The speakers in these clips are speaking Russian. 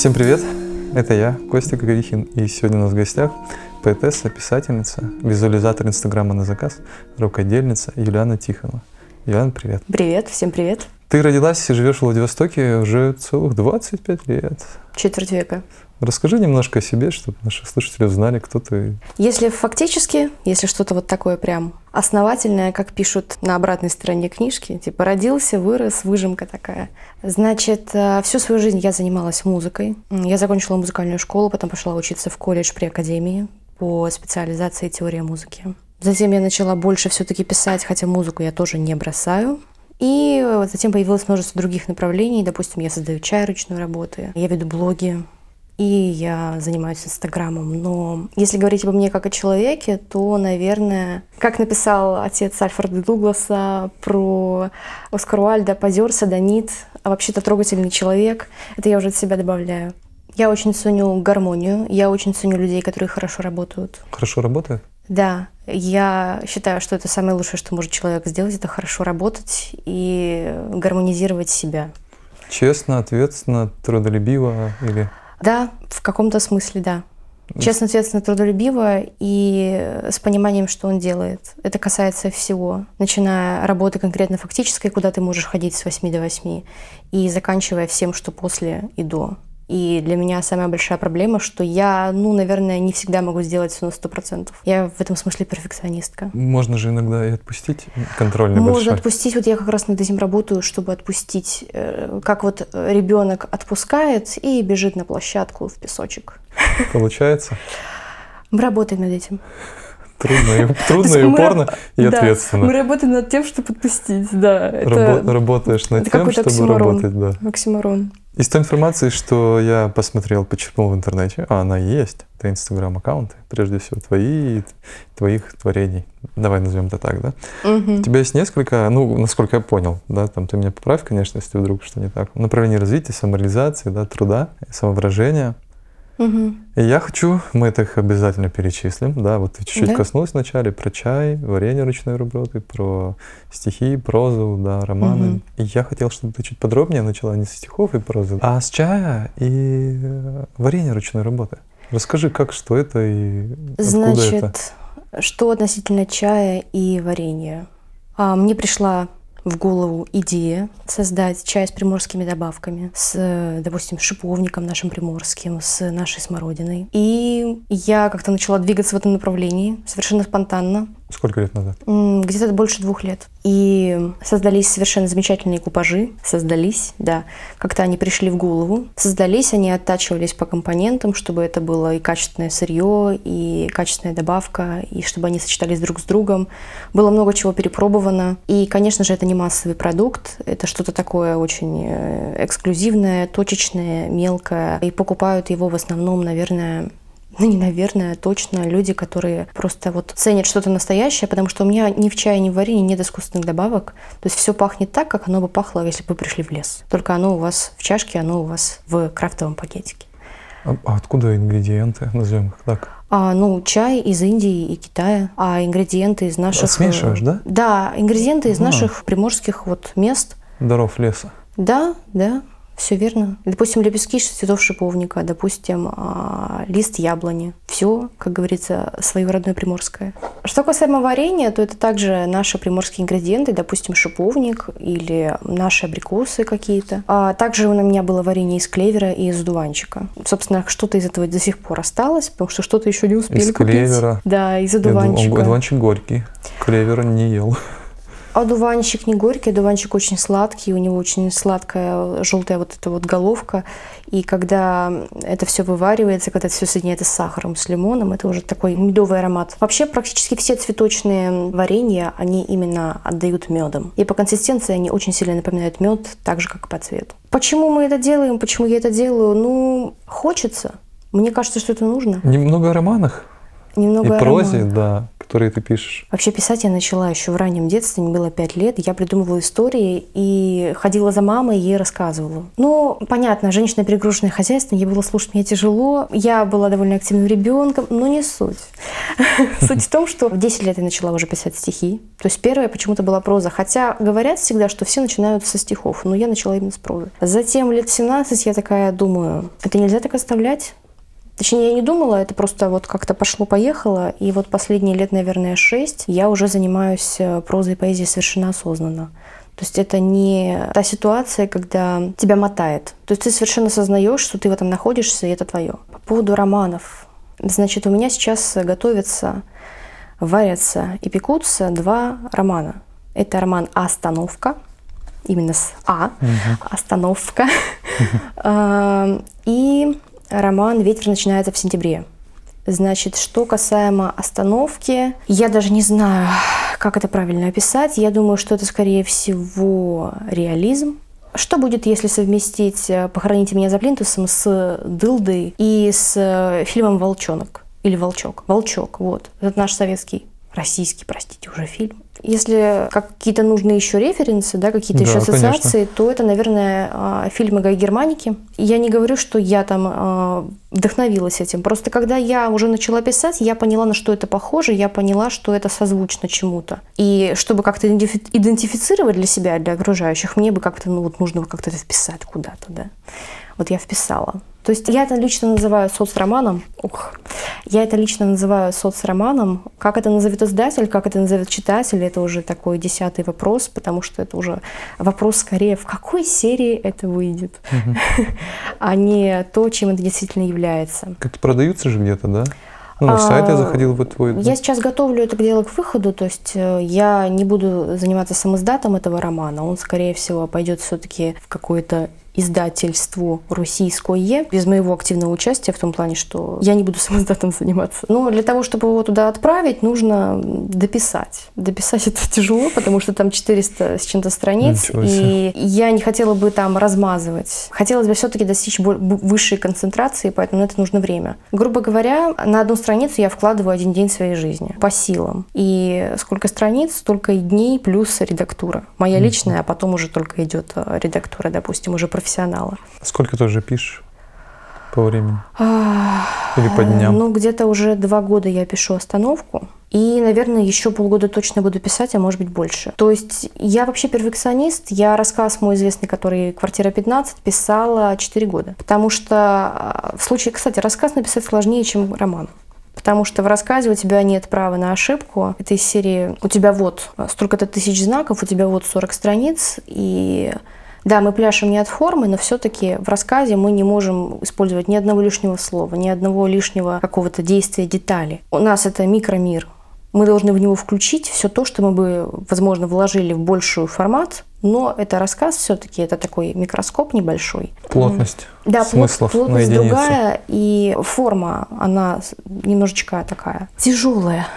Всем привет! Это я, Костя Гагарихин, и сегодня у нас в гостях поэтесса, писательница, визуализатор Инстаграма на заказ, рукодельница Юлиана Тихонова. Юлиана, привет. Привет, всем привет. Ты родилась и живешь в Владивостоке уже целых 25 лет. Четверть века. Расскажи немножко о себе, чтобы наши слушатели узнали, кто ты. Если фактически, если что-то вот такое прям основательное, как пишут на обратной стороне книжки, типа родился, вырос, выжимка такая. Значит, э, всю свою жизнь я занималась музыкой. Я закончила музыкальную школу, потом пошла учиться в колледж при академии по специализации теория музыки. Затем я начала больше все-таки писать, хотя музыку я тоже не бросаю. И затем появилось множество других направлений. Допустим, я создаю чай ручной работы, я веду блоги, и я занимаюсь Инстаграмом. Но если говорить обо мне как о человеке, то, наверное, как написал отец Альфреда Дугласа про Оскар Уальда, позер, садонит, а вообще-то трогательный человек, это я уже от себя добавляю. Я очень ценю гармонию, я очень ценю людей, которые хорошо работают. Хорошо работают? Да, я считаю, что это самое лучшее, что может человек сделать, это хорошо работать и гармонизировать себя. Честно, ответственно, трудолюбиво или да, в каком-то смысле, да. Честно, ответственно, трудолюбиво и с пониманием, что он делает. Это касается всего. Начиная работы конкретно фактической, куда ты можешь ходить с 8 до 8, и заканчивая всем, что после и до. И для меня самая большая проблема, что я, ну, наверное, не всегда могу сделать все на сто процентов. Я в этом смысле перфекционистка. Можно же иногда и отпустить контроль небольшой. Можно отпустить. Вот я как раз над этим работаю, чтобы отпустить. Э, как вот ребенок отпускает и бежит на площадку в песочек. Получается? Мы работаем над этим. Трудно и, трудно и упорно и да, ответственно. Мы работаем над тем, чтобы подпустить, да. Рабо- работаешь над это тем, чтобы оксиморон, работать, да. Оксиморон. Из той информации, что я посмотрел, почерпнул в интернете, а она есть, это инстаграм-аккаунты, прежде всего твои твоих творений. Давай назовем это так, да? Угу. У тебя есть несколько, ну, насколько я понял, да, там ты меня поправь, конечно, если вдруг что не так. Направление развития, самореализации, да, труда, самовыражения – Угу. И я хочу, мы это их обязательно перечислим, да, вот ты чуть-чуть да? коснулась вначале про чай, варенье ручной работы, про стихи, прозу, да, романы. Угу. И я хотел, чтобы ты чуть подробнее начала не с стихов и прозы, а с чая и э, варенья ручной работы. Расскажи, как, что это и Значит, это? что относительно чая и варенья? А, мне пришла в голову идея создать чай с приморскими добавками, с, допустим, шиповником нашим приморским, с нашей смородиной. И я как-то начала двигаться в этом направлении совершенно спонтанно. Сколько лет назад? Где-то больше двух лет. И создались совершенно замечательные купажи. Создались, да. Как-то они пришли в голову. Создались, они оттачивались по компонентам, чтобы это было и качественное сырье, и качественная добавка, и чтобы они сочетались друг с другом. Было много чего перепробовано. И, конечно же, это не массовый продукт. Это что-то такое очень э, эксклюзивное, точечное, мелкое. И покупают его в основном, наверное, ну не наверное, точно люди, которые просто вот ценят что-то настоящее, потому что у меня ни в чае, ни в варенье нет искусственных добавок. То есть все пахнет так, как оно бы пахло, если бы вы пришли в лес. Только оно у вас в чашке, оно у вас в крафтовом пакетике. А, а откуда ингредиенты, назовем их так? А, ну, чай из Индии и Китая, а ингредиенты из наших... А смешиваешь, да? Да, ингредиенты из а. наших приморских вот мест. Даров леса. Да, да. Все верно. Допустим, лепестки цветов шиповника, допустим, а, лист яблони. Все, как говорится, свое родное приморское. Что касаемо варенья, то это также наши приморские ингредиенты, допустим, шиповник или наши абрикосы какие-то. А также у меня было варенье из клевера и из дуванчика. Собственно, что-то из этого до сих пор осталось, потому что что-то еще не успели из купить. клевера. Да, из одуванчика. Одуванчик горький. Клевера не ел. Одуванчик не горький, одуванчик очень сладкий, у него очень сладкая желтая вот эта вот головка. И когда это все вываривается, когда это все соединяется с сахаром, с лимоном, это уже такой медовый аромат. Вообще практически все цветочные варенья, они именно отдают медом. И по консистенции они очень сильно напоминают мед, так же, как и по цвету. Почему мы это делаем, почему я это делаю? Ну, хочется. Мне кажется, что это нужно. Немного о романах. Немного и прозе, да, которые ты пишешь? Вообще писать я начала еще в раннем детстве, мне было пять лет. Я придумывала истории и ходила за мамой ей рассказывала. Ну, понятно, женщина перегруженная хозяйством, ей было слушать мне тяжело. Я была довольно активным ребенком, но не суть. Суть в том, что в 10 лет я начала уже писать стихи. То есть первая почему-то была проза. Хотя говорят всегда, что все начинают со стихов, но я начала именно с прозы. Затем лет 17 я такая думаю, это нельзя так оставлять. Точнее, я не думала, это просто вот как-то пошло-поехало. И вот последние лет, наверное, шесть я уже занимаюсь э, прозой и поэзией совершенно осознанно. То есть это не та ситуация, когда тебя мотает. То есть ты совершенно осознаешь, что ты в этом находишься, и это твое. По поводу романов. Значит, у меня сейчас готовятся, варятся и пекутся два романа. Это роман «Остановка», именно с «А», «Остановка», и роман «Ветер начинается в сентябре». Значит, что касаемо остановки, я даже не знаю, как это правильно описать. Я думаю, что это, скорее всего, реализм. Что будет, если совместить э, «Похороните меня за плинтусом» с «Дылдой» и с э, фильмом «Волчонок» или «Волчок»? «Волчок», вот. Это наш советский, российский, простите, уже фильм. Если какие-то нужны еще референсы, да, какие-то Да, еще ассоциации, конечно. то это, наверное, а, фильмы Гай Германики. Я не говорю, что я там а, вдохновилась этим. Просто когда я уже начала писать, я поняла, на что это похоже, я поняла, что это созвучно чему-то. И чтобы как-то идентифи- идентифицировать для себя, для окружающих, мне бы как-то, ну вот нужно как-то это вписать куда-то, да. Вот я вписала. То есть я это лично называю соцроманом. Ух. Я это лично называю соцроманом. Как это назовет издатель, как это назовет читатель, это уже такой десятый вопрос, потому что это уже вопрос скорее, в какой серии это выйдет, а не то, чем это действительно является. Как-то продаются же где-то, да? Ну, на сайт я А, заходил в твой. Я сейчас готовлю это дело к выходу, то есть э, я не буду заниматься самоиздатом этого романа. Он, скорее всего, пойдет все-таки в какое-то издательство российское, без моего активного участия, в том плане, что я не буду самоиздатом заниматься. Но для того, чтобы его туда отправить, нужно дописать. Дописать это тяжело, потому что там 400 с чем-то страниц, и я не хотела бы там размазывать. Хотелось бы все-таки достичь высшей концентрации, поэтому на это нужно время. Грубо говоря, на одну страницу я вкладываю один день своей жизни по силам. И сколько страниц, столько и дней плюс редактура. Моя личная, а потом уже только идет э, редактура, допустим, уже профессионала. Сколько ты уже пишешь по времени? Ах, Или по дням? Ну, где-то уже два года я пишу остановку. И, наверное, еще полгода точно буду писать, а может быть больше. То есть я вообще перфекционист. Я рассказ мой известный, который «Квартира 15», писала 4 года. Потому что а, в случае, кстати, рассказ написать сложнее, чем роман. Потому что в рассказе у тебя нет права на ошибку. Это из серии «У тебя вот столько-то тысяч знаков, у тебя вот 40 страниц, и да, мы пляшем не от формы, но все-таки в рассказе мы не можем использовать ни одного лишнего слова, ни одного лишнего какого-то действия, детали. У нас это микромир. Мы должны в него включить все то, что мы бы, возможно, вложили в большую формат, но это рассказ все-таки, это такой микроскоп небольшой. Плотность Да, плот- смыслов на плотность единицу. другая, и форма, она немножечко такая тяжелая.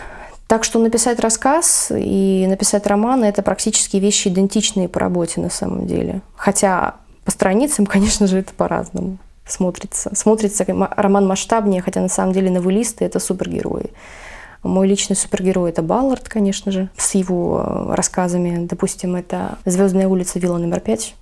Так что написать рассказ и написать роман – это практически вещи идентичные по работе на самом деле. Хотя по страницам, конечно же, это по-разному смотрится. Смотрится ма- роман масштабнее, хотя на самом деле новеллисты – это супергерои. Мой личный супергерой это Баллард, конечно же, с его э, рассказами. Допустим, это Звездная улица, вилла номер пять.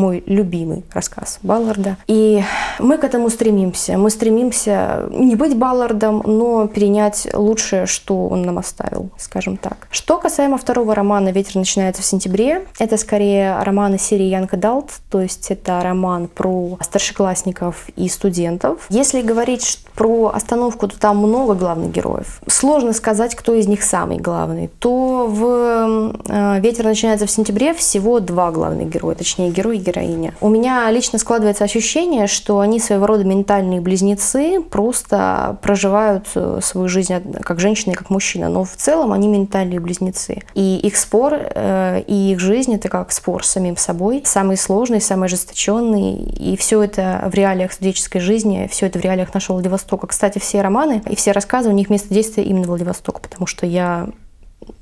Мой любимый рассказ Балларда. И мы к этому стремимся. Мы стремимся не быть Баллардом, но перенять лучшее, что он нам оставил, скажем так. Что касаемо второго романа «Ветер начинается в сентябре», это скорее роман из серии Янка Далт, то есть это роман про старшеклассников и студентов. Если говорить про остановку, то там много главных героев. Сложно сказать, кто из них самый главный. То в э, «Ветер начинается в сентябре» всего два главных героя, точнее герой и героиня. У меня лично складывается ощущение, что они своего рода ментальные близнецы, просто проживают э, свою жизнь как женщина и как мужчина, но в целом они ментальные близнецы. И их спор, э, и их жизнь это как спор с самим собой, самый сложный, самый ожесточенный, и все это в реалиях студенческой жизни, все это в реалиях нашего Владивостока. Кстати, все романы и все рассказы, у них место действия именно Владивосток, потому что я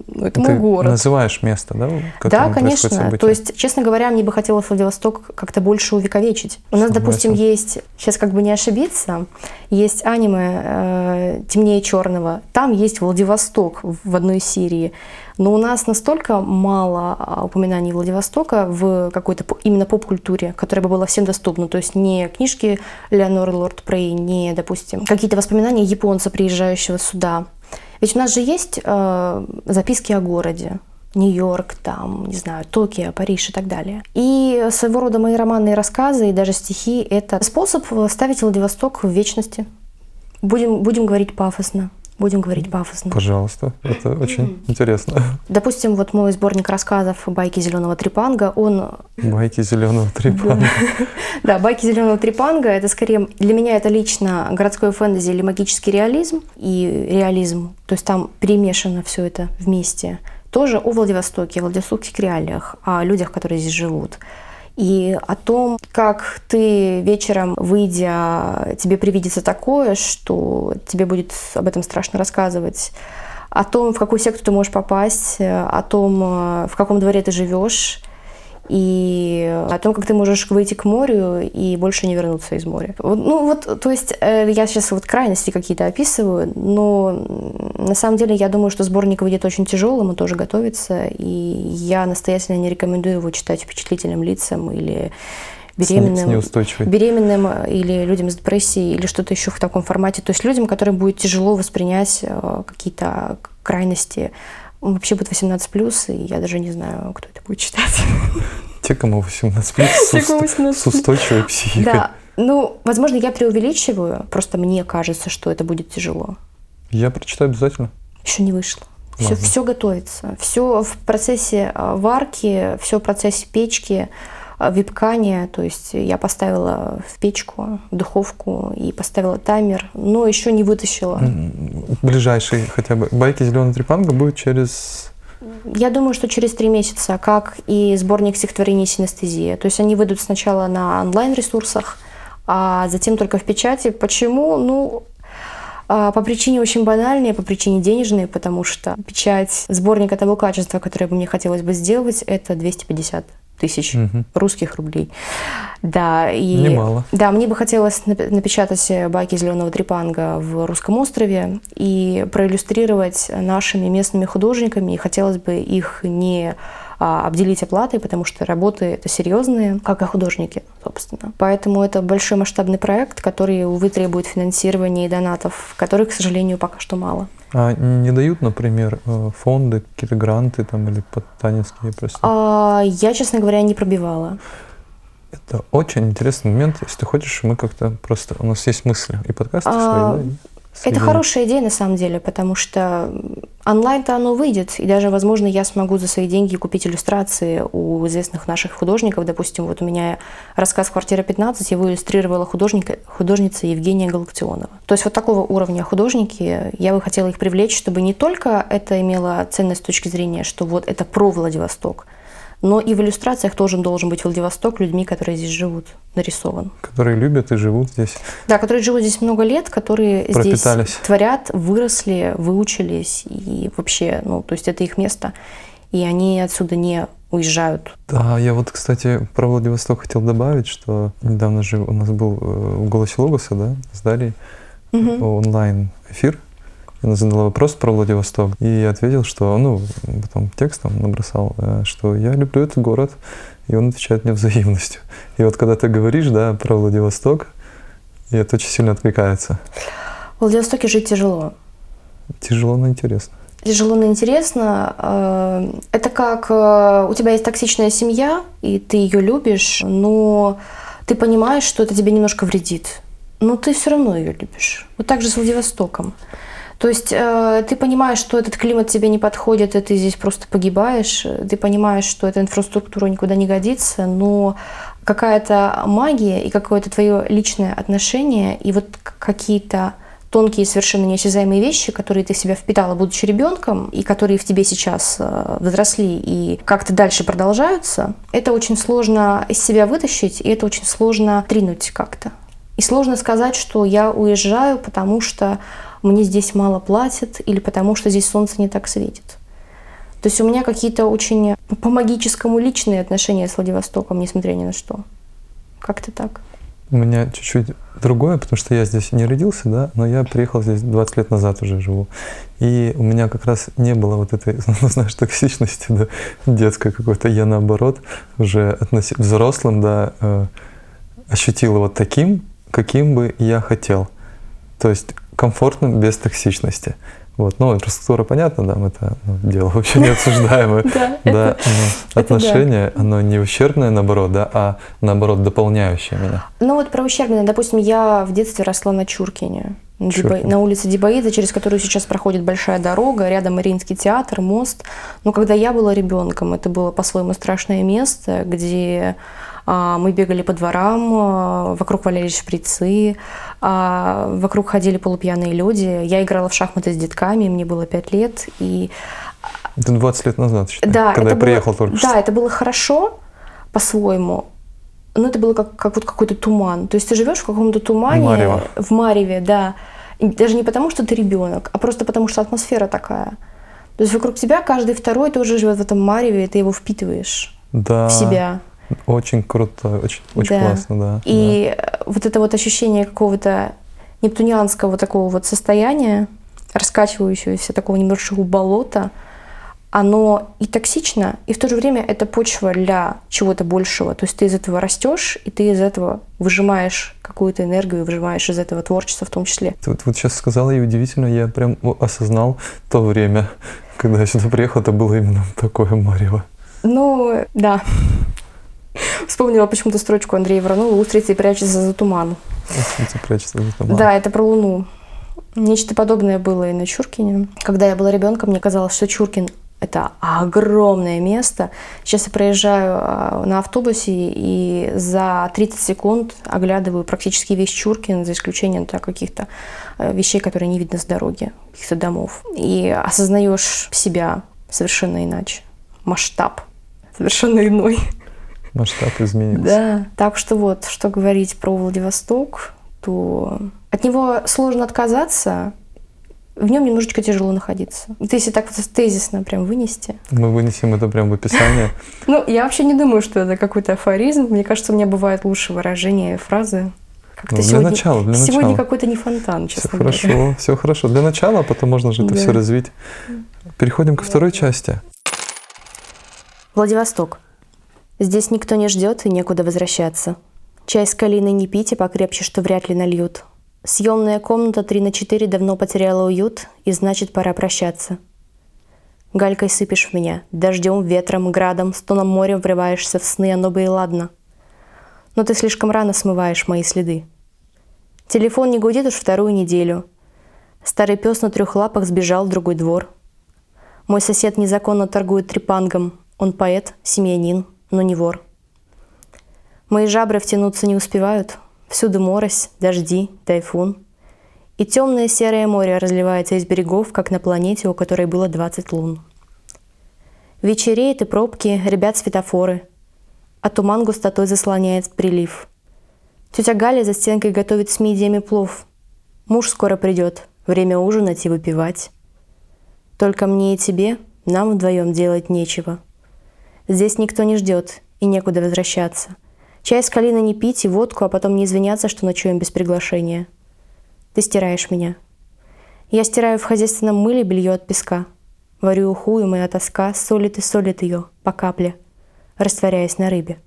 ну, это Ты мой город. называешь место, да? Да, конечно. То есть, честно говоря, мне бы хотелось Владивосток как-то больше увековечить. У нас, Согласен. допустим, есть, сейчас как бы не ошибиться, есть аниме э, «Темнее черного». Там есть Владивосток в одной серии. Но у нас настолько мало а, упоминаний Владивостока в какой-то именно поп-культуре, которая бы была всем доступна. То есть не книжки Леоноры Лорд Прей, не, допустим, какие-то воспоминания японца, приезжающего сюда. Ведь у нас же есть э, записки о городе. Нью-Йорк, там, не знаю, Токио, Париж и так далее. И своего рода мои романные рассказы и даже стихи – это способ ставить Владивосток в вечности. Будем, будем говорить пафосно. Будем говорить пафосно. Пожалуйста, это очень интересно. Допустим, вот мой сборник рассказов «Байки зеленого трипанга», он... Байки зеленого трипанга. Да, «Байки зеленого трипанга» — это скорее, для меня это лично городской фэнтези или магический реализм и реализм. То есть там перемешано все это вместе. Тоже о Владивостоке, о владивостокских реалиях, о людях, которые здесь живут и о том, как ты вечером, выйдя, тебе привидится такое, что тебе будет об этом страшно рассказывать, о том, в какую секту ты можешь попасть, о том, в каком дворе ты живешь, и о том, как ты можешь выйти к морю и больше не вернуться из моря. Ну вот, то есть э, я сейчас вот крайности какие-то описываю, но на самом деле я думаю, что сборник выйдет очень тяжелым, он тоже готовится, и я настоятельно не рекомендую его читать впечатлительным лицам или беременным, беременным или людям с депрессией или что-то еще в таком формате. То есть людям, которым будет тяжело воспринять э, какие-то крайности он вообще будет 18 плюс, и я даже не знаю, кто это будет читать. Те, кому 18 плюс с, устойчивой психикой. Да. Ну, возможно, я преувеличиваю, просто мне кажется, что это будет тяжело. Я прочитаю обязательно. Еще не вышло. Все, все готовится. Все в процессе а, варки, все в процессе печки. А, вебкане, то есть я поставила в печку, в духовку и поставила таймер, но еще не вытащила. Ближайший хотя бы байки зеленый трепанга будет через я думаю, что через три месяца, как и сборник стихотворений синестезия. То есть они выйдут сначала на онлайн-ресурсах, а затем только в печати. Почему? Ну, а, по причине очень банальной, по причине денежной, потому что печать сборника того качества, которое бы мне хотелось бы сделать, это 250 тысяч угу. русских рублей. Да, и, Немало. Да, мне бы хотелось напечатать байки зеленого трепанга в русском острове и проиллюстрировать нашими местными художниками. И хотелось бы их не обделить оплатой, потому что работы это серьезные, как и художники, собственно. Поэтому это большой масштабный проект, который, увы, требует финансирования и донатов, которых, к сожалению, пока что мало. А не дают, например, э, фонды, какие-то гранты там или подтанинские просто? А, я, честно говоря, не пробивала. Это очень интересный момент. Если ты хочешь, мы как-то просто... У нас есть мысли и подкасты а, свои, да? Это хорошая идея на самом деле, потому что онлайн-то оно выйдет, и даже, возможно, я смогу за свои деньги купить иллюстрации у известных наших художников. Допустим, вот у меня рассказ «Квартира 15», его иллюстрировала художника, художница Евгения Галактионова. То есть вот такого уровня художники, я бы хотела их привлечь, чтобы не только это имело ценность с точки зрения, что вот это про Владивосток – но и в иллюстрациях тоже должен быть Владивосток людьми, которые здесь живут, нарисован. Которые любят и живут здесь. Да, которые живут здесь много лет, которые здесь творят, выросли, выучились и вообще, ну, то есть это их место, и они отсюда не уезжают. Да, я вот, кстати, про Владивосток хотел добавить, что недавно же у нас был э, в «Голосе Логоса», да, с Дарьей, угу. онлайн эфир, она задала вопрос про Владивосток и ответил, что, ну, потом текстом набросал, э, что я люблю этот город, и он отвечает мне взаимностью. И вот когда ты говоришь, да, про Владивосток, и это очень сильно откликается. В Владивостоке жить тяжело. Тяжело, но интересно. Тяжело, но интересно. Э, это как э, у тебя есть токсичная семья, и ты ее любишь, но ты понимаешь, что это тебе немножко вредит. Но ты все равно ее любишь. Вот так же с Владивостоком. То есть э, ты понимаешь, что этот климат тебе не подходит, и ты здесь просто погибаешь. Ты понимаешь, что эта инфраструктура никуда не годится, но какая-то магия и какое-то твое личное отношение, и вот какие-то тонкие, совершенно неосязаемые вещи, которые ты в себя впитала, будучи ребенком, и которые в тебе сейчас э, взросли и как-то дальше продолжаются, это очень сложно из себя вытащить, и это очень сложно тринуть как-то. И сложно сказать, что я уезжаю, потому что мне здесь мало платят или потому что здесь солнце не так светит. То есть у меня какие-то очень по магическому личные отношения с Владивостоком, несмотря ни на что. Как-то так. У меня чуть-чуть другое, потому что я здесь не родился, да, но я приехал здесь 20 лет назад уже живу. И у меня как раз не было вот этой, ну, знаешь, токсичности, да, детской какой-то. Я наоборот уже относительно взрослым, да, э, ощутил его таким, каким бы я хотел. То есть комфортным, без токсичности. Вот. Ну, инфраструктура, понятно, да, мы это ну, дело вообще не обсуждаемое. Да, отношения, оно не ущербное, наоборот, да, а наоборот дополняющее меня. Ну вот про ущербное, допустим, я в детстве росла на Чуркине. На улице Дебаида, через которую сейчас проходит большая дорога, рядом Мариинский театр, мост. Но когда я была ребенком, это было по-своему страшное место, где мы бегали по дворам, а, вокруг валялись шприцы, а, вокруг ходили полупьяные люди. Я играла в шахматы с детками, мне было 5 лет. И... Это 20 лет назад, считай, да, когда я было, приехал только что. Да, это было хорошо по-своему, но это было как, как вот какой-то туман. То есть ты живешь в каком-то тумане. Марево. В Мареве, да. И даже не потому, что ты ребенок, а просто потому, что атмосфера такая. То есть вокруг тебя каждый второй тоже живет в этом мареве, и ты его впитываешь да. в себя. Очень круто, очень, очень да. классно, да. И да. вот это вот ощущение какого-то нептунианского такого вот состояния, раскачивающегося такого небольшого болота, оно и токсично, и в то же время это почва для чего-то большего. То есть ты из этого растешь, и ты из этого выжимаешь какую-то энергию, выжимаешь из этого творчество в том числе. Ты вот, вот сейчас сказала, и удивительно, я прям осознал то время, когда я сюда приехал, это было именно такое марево. Ну, да. Вспомнила почему-то строчку Андрея Воронова «Устрицы прячутся за туман». Устрицы прячутся за туман. Да, это про Луну. Нечто подобное было и на Чуркине. Когда я была ребенком, мне казалось, что Чуркин это огромное место. Сейчас я проезжаю а, на автобусе и за 30 секунд оглядываю практически весь Чуркин, за исключением да, каких-то э, вещей, которые не видно с дороги, каких-то домов. И осознаешь себя совершенно иначе. Масштаб совершенно иной. Масштаб изменился. Да, так что вот, что говорить про Владивосток, то от него сложно отказаться, в нем немножечко тяжело находиться. Это если так вот тезисно прям вынести. Мы вынесем это прям в описание. Ну, я вообще не думаю, что это какой-то афоризм. Мне кажется, у меня бывает лучше выражение фразы. Как-то ну, для сегодня, начала, для сегодня начала. какой-то не фонтан, честно все говоря. Хорошо, все хорошо. Для начала, а потом можно же это да. все развить. Переходим ко второй части. Владивосток. Здесь никто не ждет и некуда возвращаться. Чай с калиной не пить и покрепче, что вряд ли нальют. Съемная комната 3 на 4 давно потеряла уют, и значит, пора прощаться. Галькой сыпешь в меня, дождем, ветром, градом, стоном моря врываешься в сны, оно бы и ладно. Но ты слишком рано смываешь мои следы. Телефон не гудит уж вторую неделю. Старый пес на трех лапах сбежал в другой двор. Мой сосед незаконно торгует трепангом. Он поэт, семьянин, но не вор. Мои жабры втянуться не успевают. Всюду морось, дожди, тайфун. И темное серое море разливается из берегов, как на планете, у которой было 20 лун. Вечереет и пробки, ребят светофоры, а туман густотой заслоняет прилив. Тетя Галя за стенкой готовит с мидиями плов. Муж скоро придет, время ужинать и выпивать. Только мне и тебе, нам вдвоем делать нечего – Здесь никто не ждет и некуда возвращаться. Чай с калиной не пить и водку, а потом не извиняться, что ночуем без приглашения. Ты стираешь меня. Я стираю в хозяйственном мыле белье от песка. Варю уху, и моя тоска солит и солит ее по капле, растворяясь на рыбе.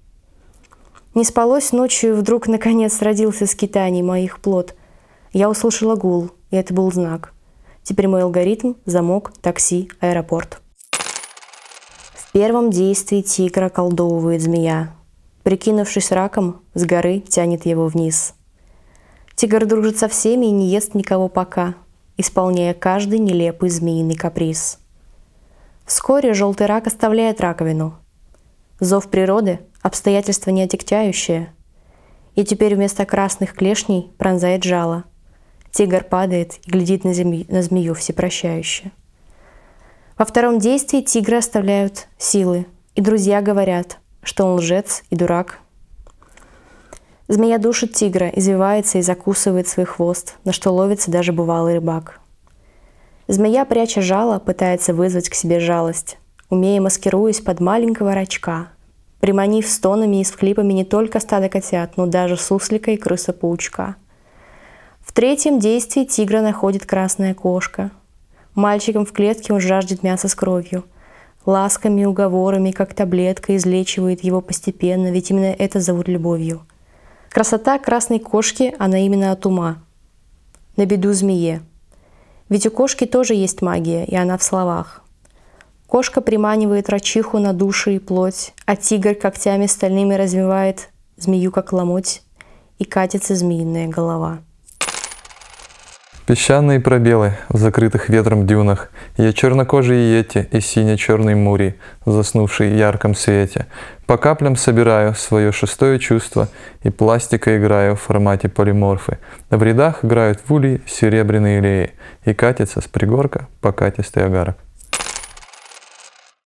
Не спалось ночью, и вдруг, наконец, родился скитаний моих плод. Я услышала гул, и это был знак. Теперь мой алгоритм — замок, такси, аэропорт. В первом действии тигра колдовывает змея. Прикинувшись раком, с горы тянет его вниз. Тигр дружит со всеми и не ест никого пока, исполняя каждый нелепый змеиный каприз. Вскоре желтый рак оставляет раковину. Зов природы – обстоятельство неотягчающее. И теперь вместо красных клешней пронзает жало. Тигр падает и глядит на, змею, на змею всепрощающе. Во втором действии тигры оставляют силы, и друзья говорят, что он лжец и дурак. Змея душит тигра, извивается и закусывает свой хвост, на что ловится даже бывалый рыбак. Змея, пряча жало, пытается вызвать к себе жалость. умея маскируясь под маленького рачка, приманив стонами и всхлипами не только стадо котят, но даже суслика и крыса-паучка. В третьем действии тигра находит красная кошка. Мальчиком в клетке он жаждет мяса с кровью. Ласками, уговорами, как таблетка, излечивает его постепенно, ведь именно это зовут любовью. Красота красной кошки, она именно от ума. На беду змее. Ведь у кошки тоже есть магия, и она в словах. Кошка приманивает рачиху на души и плоть, а тигр когтями стальными развивает змею как ломоть, и катится змеиная голова. Песчаные пробелы в закрытых ветром дюнах, Я чернокожие ети и сине-черный мури, заснувший в ярком свете. По каплям собираю свое шестое чувство и пластика играю в формате полиморфы. В рядах играют в улей серебряные леи и катится с пригорка покатистый агарок.